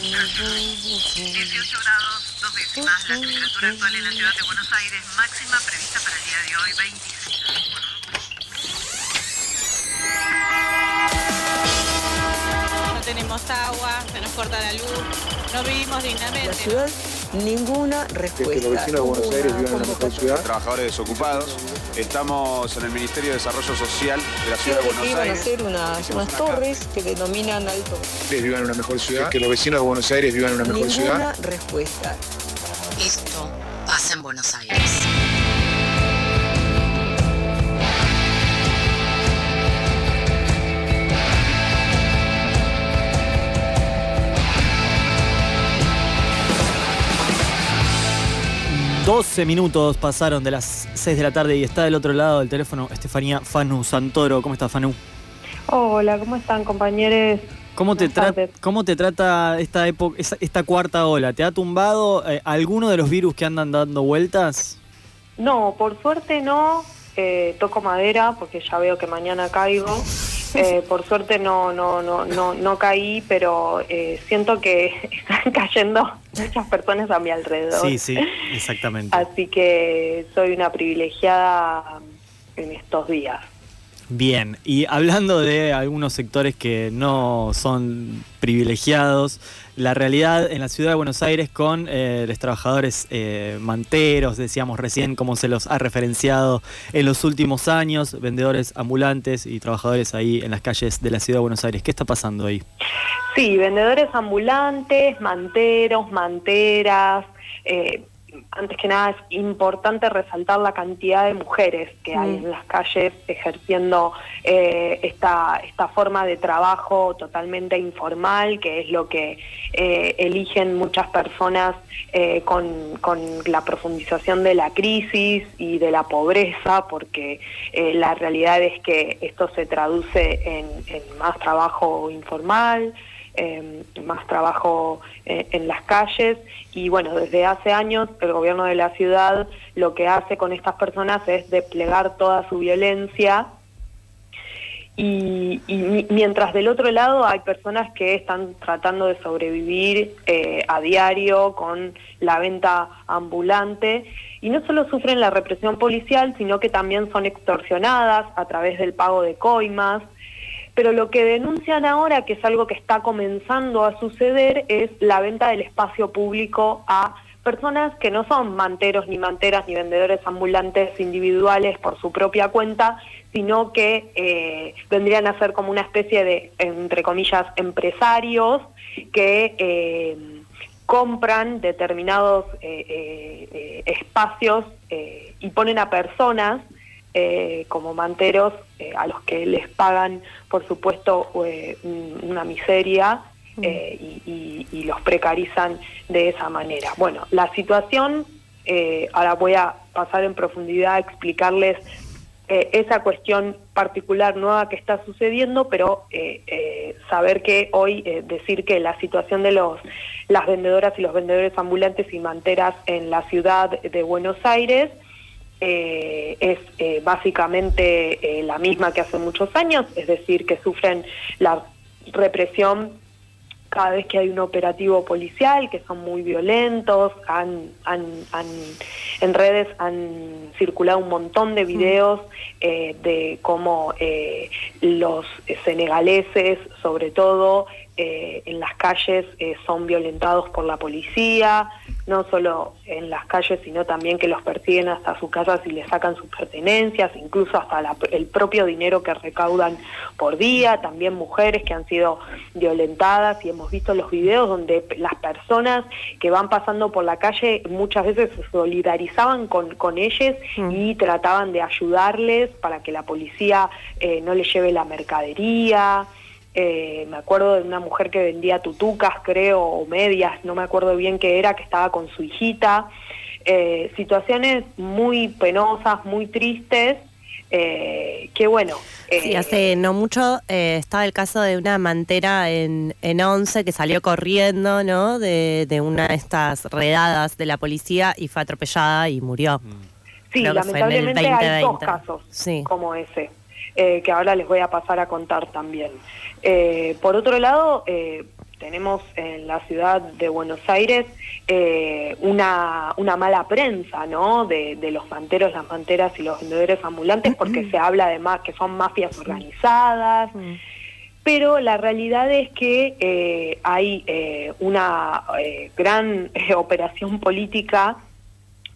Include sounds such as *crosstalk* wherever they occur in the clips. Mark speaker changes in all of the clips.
Speaker 1: 18 grados, dos décimas. La temperatura actual en la ciudad de Buenos Aires, máxima prevista para el día de hoy, 26.
Speaker 2: No tenemos agua, se nos corta la luz, no vivimos dignamente.
Speaker 3: La ciudad, ninguna respuesta.
Speaker 4: que los vecinos de Buenos Aires vivan en una mejor ciudad.
Speaker 5: Trabajadores desocupados. Estamos en el Ministerio de Desarrollo Social de la Ciudad de Buenos
Speaker 3: iban a
Speaker 5: Aires.
Speaker 3: hacer unas, unas
Speaker 5: una
Speaker 3: torres que denominan alto.
Speaker 4: Que vivan en una mejor ciudad. Que los vecinos de Buenos Aires vivan en una mejor
Speaker 3: Ninguna
Speaker 4: ciudad.
Speaker 3: respuesta.
Speaker 6: Esto pasa en Buenos Aires.
Speaker 7: 12 minutos pasaron de las 6 de la tarde y está del otro lado del teléfono Estefanía Fanu Santoro. ¿Cómo estás, Fanu?
Speaker 8: Hola, ¿cómo están compañeros?
Speaker 7: ¿Cómo te. ¿Cómo te trata esta época, esta cuarta ola? ¿Te ha tumbado eh, alguno de los virus que andan dando vueltas?
Speaker 8: No, por suerte no. eh, toco madera porque ya veo que mañana caigo. *laughs* Eh, por suerte no, no, no, no, no caí, pero eh, siento que *laughs* están cayendo muchas personas a mi alrededor.
Speaker 7: Sí, sí, exactamente.
Speaker 8: Así que soy una privilegiada en estos días.
Speaker 7: Bien, y hablando de algunos sectores que no son privilegiados, la realidad en la ciudad de Buenos Aires con eh, los trabajadores eh, manteros, decíamos recién, como se los ha referenciado en los últimos años, vendedores ambulantes y trabajadores ahí en las calles de la ciudad de Buenos Aires. ¿Qué está pasando ahí?
Speaker 8: Sí, vendedores ambulantes, manteros, manteras. eh, antes que nada es importante resaltar la cantidad de mujeres que hay en las calles ejerciendo eh, esta, esta forma de trabajo totalmente informal, que es lo que eh, eligen muchas personas eh, con, con la profundización de la crisis y de la pobreza, porque la realidad es que esto se traduce en, en más trabajo informal, eh, más trabajo eh, en las calles. Y bueno, desde hace años el gobierno de la ciudad lo que hace con estas personas es desplegar toda su violencia. Y, y mi- mientras del otro lado hay personas que están tratando de sobrevivir eh, a diario con la venta ambulante. Y no solo sufren la represión policial, sino que también son extorsionadas a través del pago de coimas. Pero lo que denuncian ahora, que es algo que está comenzando a suceder, es la venta del espacio público a personas que no son manteros ni manteras ni vendedores ambulantes individuales por su propia cuenta, sino que eh, vendrían a ser como una especie de, entre comillas, empresarios que eh, compran determinados eh, espacios y ponen a personas eh, como manteros eh, a los que les pagan, por supuesto, eh, un- una miseria eh, y, y- y los precarizan de esa manera. Bueno, la situación, ahora voy a pasar en profundidad a explicarles esa cuestión particular nueva que está sucediendo, pero eh, eh, saber que hoy eh, decir que la situación de los las vendedoras y los vendedores ambulantes y manteras en la ciudad de Buenos Aires eh, es eh, básicamente eh, la misma que hace muchos años, es decir, que sufren la represión cada vez que hay un operativo policial, que son muy violentos, han, han- han- en redes han circulado un montón de videos eh, de cómo eh, los senegaleses, sobre todo eh, en las calles, son violentados por la policía, no solo en las calles, sino también que los persiguen hasta sus casas y les sacan sus pertenencias, incluso hasta la- el propio dinero que recaudan por día, también mujeres que han sido violentadas y hemos visto los videos donde las personas que van pasando por la calle muchas veces se solidarizaban con, con ellos y trataban de ayudarles para que la policía eh, no les lleve la mercadería. Eh, me acuerdo de una mujer que vendía tutucas, creo, o medias, no me acuerdo bien qué era, que estaba con su hijita. Eh, situaciones muy penosas, muy tristes, eh, que bueno.
Speaker 9: Sí,
Speaker 8: eh,
Speaker 9: hace no mucho eh, estaba el caso de una mantera en, en Once que salió corriendo, ¿no? De, de una de estas redadas de la policía y fue atropellada y murió.
Speaker 8: Sí, lamentablemente hay dos
Speaker 9: 2020.
Speaker 8: casos
Speaker 9: Sí.
Speaker 8: como ese, eh, que ahora les voy a pasar a contar también. Eh, por otro lado, eh, tenemos en la ciudad de Buenos Aires eh, una, una mala prensa, ¿no? De, de los manteros, las manteras y los vendedores ambulantes, porque se habla además que son mafias organizadas. Pero la realidad es que eh, hay eh, una gran operación política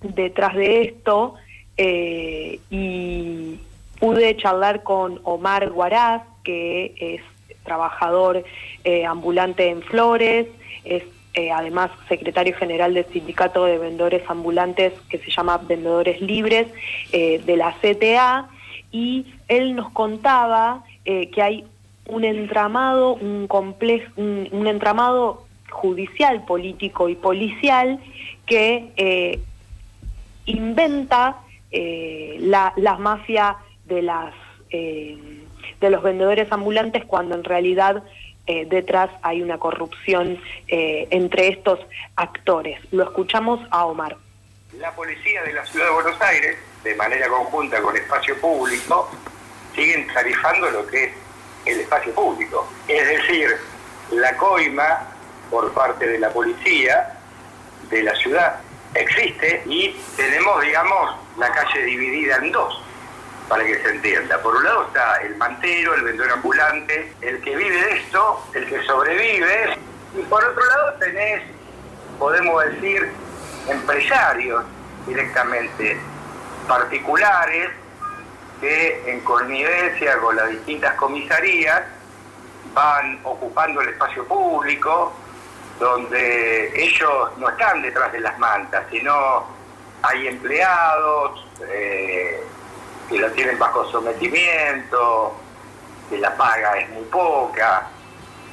Speaker 8: detrás de esto y pude charlar con Omar Guaraz, que es trabajador eh, ambulante en Flores, es eh, además secretario general del sindicato de vendedores ambulantes que se llama Vendedores Libres eh, de la CTA y él nos contaba que hay un entramado, un complejo, un, entramado judicial, político y policial que inventa la, la mafia de las eh, de los vendedores ambulantes cuando en realidad eh, detrás hay una corrupción eh, entre estos actores. Lo escuchamos a Omar.
Speaker 10: La policía de la ciudad de Buenos Aires, de manera conjunta con espacio público, siguen tarifando lo que es el espacio público. Es decir, la coima por parte de la policía de la ciudad existe y tenemos, digamos, la calle dividida en dos, para que se entienda. Por un lado está el mantero, el vendedor ambulante, el que vive de esto, el que sobrevive, y por otro lado tenés, podemos decir, empresarios directamente particulares que en connivencia con las distintas comisarías van ocupando el espacio público, donde ellos no están detrás de las mantas, sino hay empleados eh, que lo tienen bajo sometimiento, que la paga es muy poca.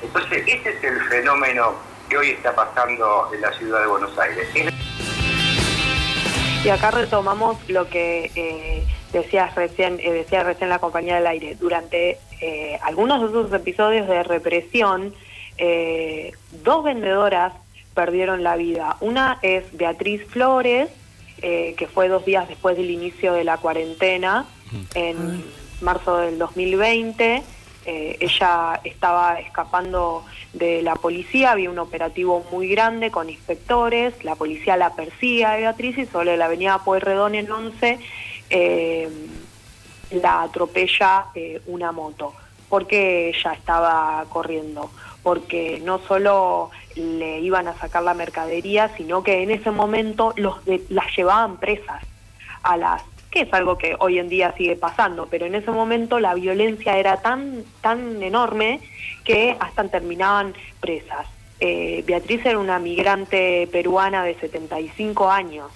Speaker 10: Entonces, este es el fenómeno que hoy está pasando en la ciudad de Buenos Aires.
Speaker 8: Y acá retomamos lo que eh, decías recién, eh, decía recién la compañía del aire. Durante eh, algunos de esos episodios de represión, eh, dos vendedoras perdieron la vida. Una es Beatriz Flores, eh, que fue dos días después del inicio de la cuarentena, en marzo del 2020. Eh, ella estaba escapando de la policía, había un operativo muy grande con inspectores, la policía la persigue a Beatriz y sobre la avenida Pueyrredón en 11 eh, la atropella eh, una moto. porque ella estaba corriendo? Porque no solo le iban a sacar la mercadería, sino que en ese momento los de- las llevaban presas a las que es algo que hoy en día sigue pasando, pero en ese momento la violencia era tan, tan enorme que hasta terminaban presas. Eh, Beatriz era una migrante peruana de 75 años,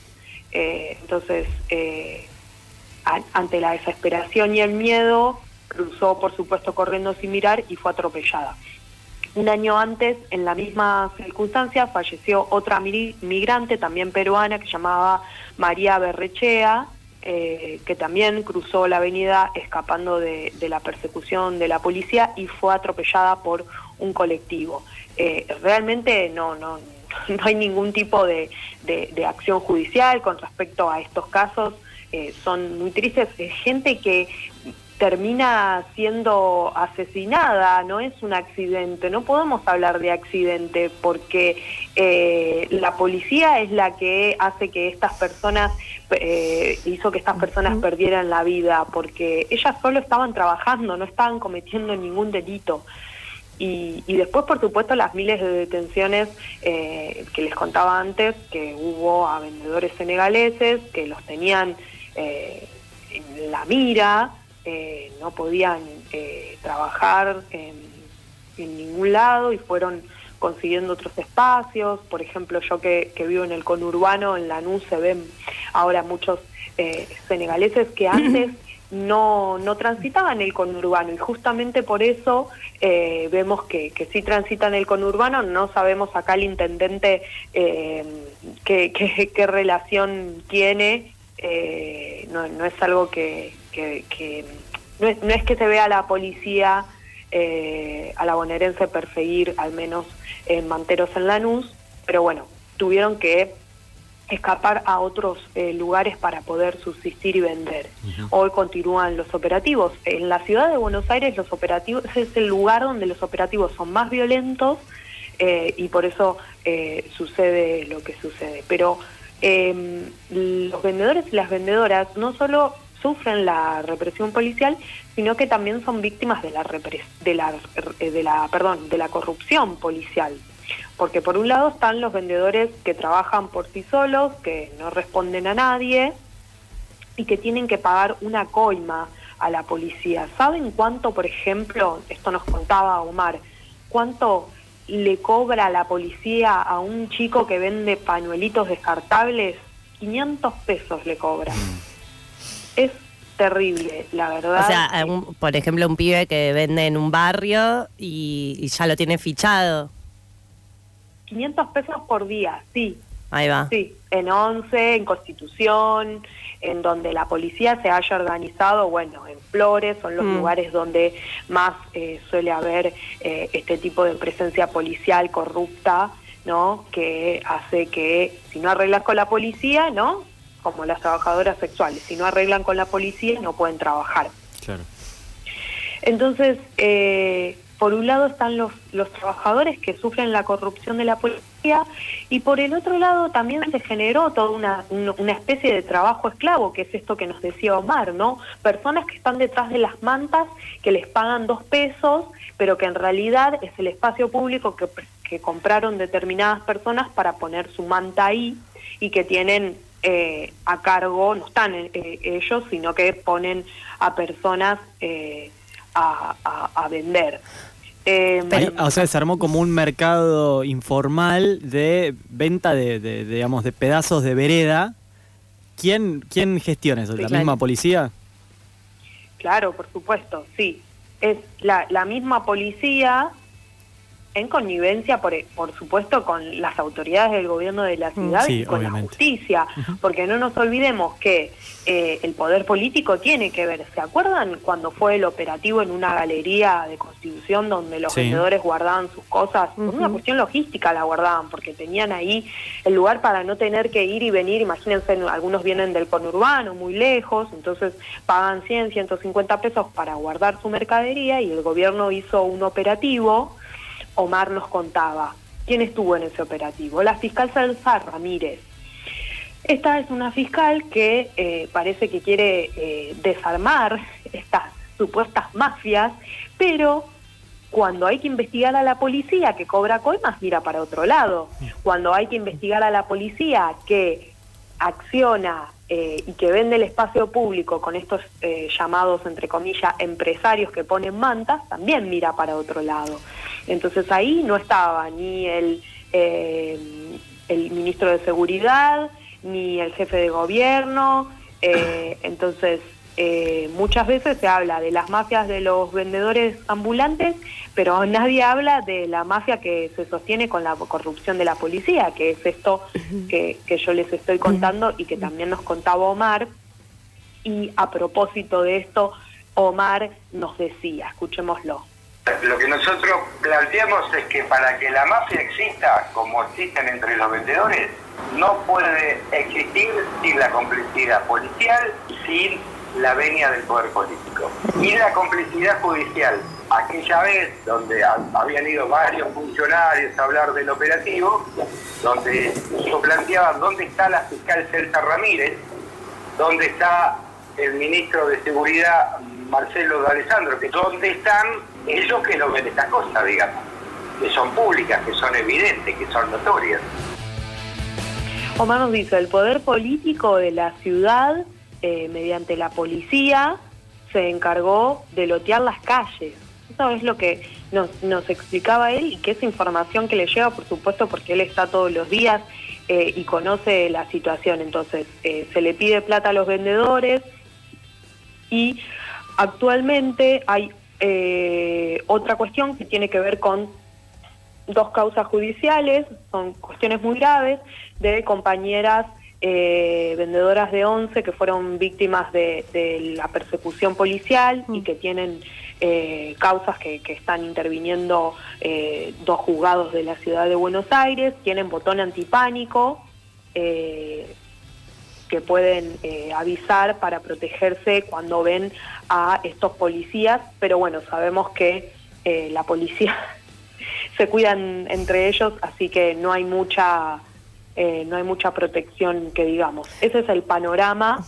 Speaker 8: Eh, entonces, eh, ante la desesperación y el miedo, cruzó, por supuesto, corriendo sin mirar y fue atropellada. Un año antes, en la misma circunstancia, falleció otra mi- migrante, también peruana, que llamaba María Berrechea, eh, que también cruzó la avenida escapando de, la persecución de la policía y fue atropellada por un colectivo. Eh, realmente no, no, *laughs* no hay ningún tipo de acción judicial con respecto a estos casos. Eh, son muy tristes. Es gente que termina siendo asesinada, no es un accidente, no podemos hablar de accidente porque eh, la policía es la que hace que estas personas, eh, hizo que estas personas perdieran la vida, porque ellas solo estaban trabajando, no estaban cometiendo ningún delito. Y, y después, por supuesto, las miles de detenciones eh, que les contaba antes, que hubo a vendedores senegaleses, que los tenían eh, en la mira, eh, no podían eh, trabajar en, en ningún lado y fueron consiguiendo otros espacios. Por ejemplo, yo que, que vivo en el conurbano, en Lanús se ven ahora muchos eh, senegaleses que *clears throat* antes no, no transitaban el conurbano. Y justamente por eso eh, vemos que, que sí transitan el conurbano, no sabemos acá el intendente eh, qué, qué- qué relación tiene, eh, no, no es algo que, que- que- no, es, no es que se vea a la policía, eh, a la bonaerense perseguir al menos en Manteros en Lanús, pero bueno, tuvieron que escapar a otros eh, lugares para poder subsistir y vender. Hoy continúan los operativos. En la ciudad de Buenos Aires los operativos es el lugar donde los operativos son más violentos eh, y por eso eh, sucede lo que sucede. Pero los vendedores y las vendedoras no solo sufren la represión policial, sino que también son víctimas de la, repres- de la, eh, de la, perdón, de la corrupción policial. Porque por un lado están los vendedores que trabajan por sí solos, que no responden a nadie y que tienen que pagar una coima a la policía. ¿Saben cuánto, por ejemplo, esto nos contaba Omar, cuánto le cobra la policía a un chico que vende pañuelitos descartables? 500 pesos le cobra. Es terrible, la verdad.
Speaker 9: O sea, un- por ejemplo, un pibe que vende en un barrio y, y ya lo tiene fichado.
Speaker 8: 500 pesos por día, sí.
Speaker 9: Ahí va.
Speaker 8: Sí, en 11, en Constitución, en donde la policía se haya organizado, bueno, en Flores son los
Speaker 9: Mm.
Speaker 8: lugares donde más eh, suele haber eh, este tipo de presencia policial corrupta, ¿no? Que hace que si no arreglas con la policía, ¿no? Como las trabajadoras sexuales, si no arreglan con la policía no pueden trabajar.
Speaker 7: Claro.
Speaker 8: Entonces, eh, por un lado están los, los trabajadores que sufren la corrupción de la policía y por el otro lado también se generó toda una, un- una especie de trabajo esclavo, que es esto que nos decía Omar, ¿no? Personas que están detrás de las mantas, que les pagan dos pesos, pero que en realidad es el espacio público que, que compraron determinadas personas para poner su manta ahí y que tienen eh, a cargo, no están eh, ellos, sino que ponen a personas eh, a, a- a vender. Eh,
Speaker 7: Ahí, o sea, se armó como un mercado informal de venta de, de- de, digamos, de pedazos de vereda. ¿Quién, quién gestiona eso? ¿La
Speaker 8: claro.
Speaker 7: misma policía?
Speaker 8: Claro, por supuesto, sí. Es la, la misma policía en connivencia, por, por supuesto, con las autoridades del gobierno de la ciudad
Speaker 7: Mm, Sí,
Speaker 8: y con la justicia, porque no nos olvidemos que eh, el poder político tiene que ver. ¿Se acuerdan cuando fue el operativo en una galería de Constitución donde los
Speaker 7: Sí.
Speaker 8: vendedores guardaban sus cosas? Por una cuestión logística la guardaban, porque tenían ahí el lugar para no tener que ir y venir. Imagínense, algunos vienen del conurbano, muy lejos, entonces pagan 100, 150 pesos para guardar su mercadería y el gobierno hizo un operativo. Omar nos contaba quién estuvo en ese operativo. La fiscal Salazar Ramírez. Esta es una fiscal que eh, parece que quiere eh, desarmar estas supuestas mafias, pero cuando hay que investigar a la policía que cobra coimas, mira para otro lado. Cuando hay que investigar a la policía que acciona eh, y que vende el espacio público con estos eh, llamados, entre comillas, empresarios que ponen mantas, también mira para otro lado. Entonces ahí no estaba ni el, eh, el ministro de Seguridad, ni el jefe de gobierno. *coughs* entonces, eh, muchas veces se habla de las mafias de los vendedores ambulantes, pero nadie habla de la mafia que se sostiene con la corrupción de la policía, que es esto que, que yo les estoy contando y que también nos contaba Omar. Y a propósito de esto, Omar nos decía, escuchémoslo.
Speaker 10: Lo que nosotros planteamos es que para que la mafia exista, como existen entre los vendedores, no puede existir sin la complicidad policial sin la venia del poder político. Y la complicidad judicial, aquella vez donde ha- habían ido varios funcionarios a hablar del operativo, donde yo planteaba dónde está la fiscal Celsa Ramírez, dónde está el ministro de Seguridad Marcelo de Alessandro, que dónde están ellos que no ven estas cosas, digamos, que son públicas, que son evidentes, que son notorias.
Speaker 8: Omar nos dice, el poder político de la ciudad, eh, mediante la policía, se encargó de lotear las calles. Eso es lo que nos, nos explicaba él y que es información que le lleva, por supuesto, porque él está todos los días eh, y conoce la situación. Entonces, eh, se le pide plata a los vendedores y actualmente hay otra cuestión que tiene que ver con dos causas judiciales, son cuestiones muy graves, de compañeras eh, vendedoras de once que fueron víctimas de, de la persecución policial y que tienen eh, causas que, que están interviniendo eh, dos juzgados de la ciudad de Buenos Aires, tienen botón antipánico. que pueden avisar para protegerse cuando ven a estos policías, pero bueno, sabemos que la policía *laughs* se cuidan entre ellos, así que no hay mucha eh, no hay mucha protección que digamos. Ese es el panorama.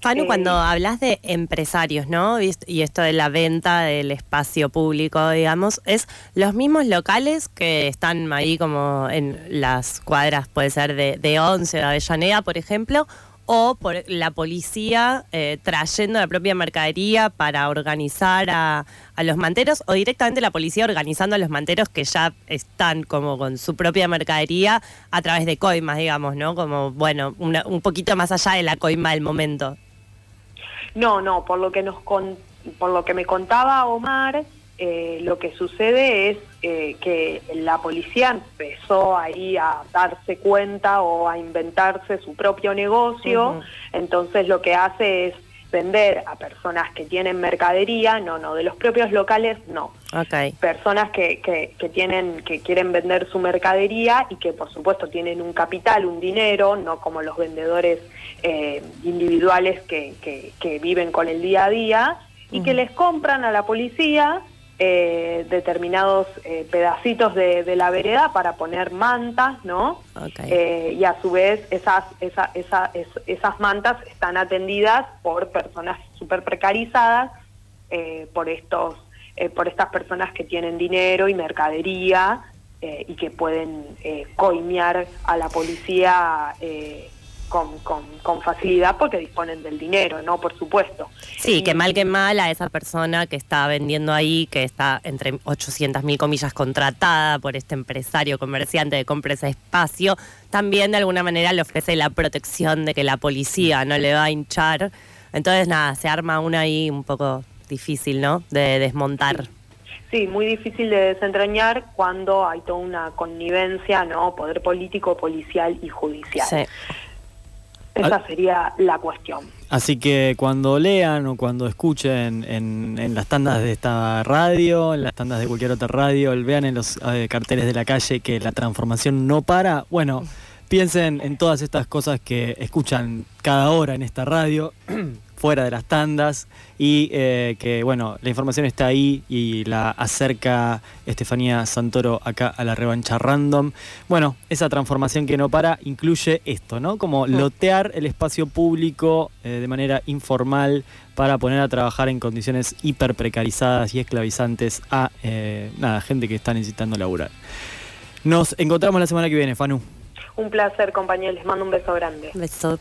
Speaker 9: Fanu,
Speaker 8: Eh,
Speaker 9: cuando hablas de empresarios, ¿no? Y esto de la venta del espacio público, digamos, es los mismos locales que están ahí como en las cuadras, puede ser de, de Once, de Avellaneda, por ejemplo, o por la policía eh, trayendo la propia mercadería para organizar a, a los manteros, o directamente la policía organizando a los manteros que ya están como con su propia mercadería a través de coimas, digamos, ¿no? Como, bueno, una- un poquito más allá de la coima del momento.
Speaker 8: No, no, por lo que nos con- por lo que me contaba Omar, eh, lo que sucede es eh, que la policía empezó ahí a darse cuenta o a inventarse su propio negocio, entonces lo que hace es vender a personas que tienen mercadería, no, no, de los propios locales no,
Speaker 9: Ok.
Speaker 8: personas que, que, que tienen que quieren vender su mercadería y que por supuesto tienen un capital, un dinero, no como los vendedores eh, individuales que, que, que viven con el día a día y que les compran a la policía eh, determinados eh, pedacitos de, de la vereda para poner mantas, ¿no? Eh, y a su vez esas, esa- esa- es- esas mantas están atendidas por personas súper precarizadas, eh, por, estos, eh, por estas personas que tienen dinero y mercadería y que pueden coimear a la policía eh, con, con- con facilidad porque disponen del dinero, ¿no? Por supuesto.
Speaker 9: Sí, que mal que mal a esa persona que está vendiendo ahí, que está entre 800 mil comillas contratada por este empresario comerciante de compra ese espacio, también de alguna manera le ofrece la protección de que la policía no le va a hinchar. Entonces, nada, se arma una ahí un poco difícil, ¿no? De desmontar.
Speaker 8: Sí, muy difícil de desentrañar cuando hay toda una connivencia, ¿no? Poder político, policial y judicial.
Speaker 9: Sí.
Speaker 8: Esa sería la cuestión.
Speaker 7: Así que cuando lean o cuando escuchen en, en las tandas de esta radio, en las tandas de cualquier otra radio, vean en los eh, carteles de la calle que la transformación no para, bueno, piensen en todas estas cosas que escuchan cada hora en esta radio, *clears throat* fuera de las tandas, y eh, que, bueno, la información está ahí y la acerca Estefanía Santoro acá a la revancha random. Bueno, esa transformación que no para incluye esto, ¿no? Como lotear el espacio público eh, de manera informal para poner a trabajar en condiciones hiper precarizadas y esclavizantes a eh, nada, gente que está necesitando laburar. Nos encontramos la semana que viene, Fanu.
Speaker 8: Un placer, compañeros. Les mando un beso grande.
Speaker 9: Beso.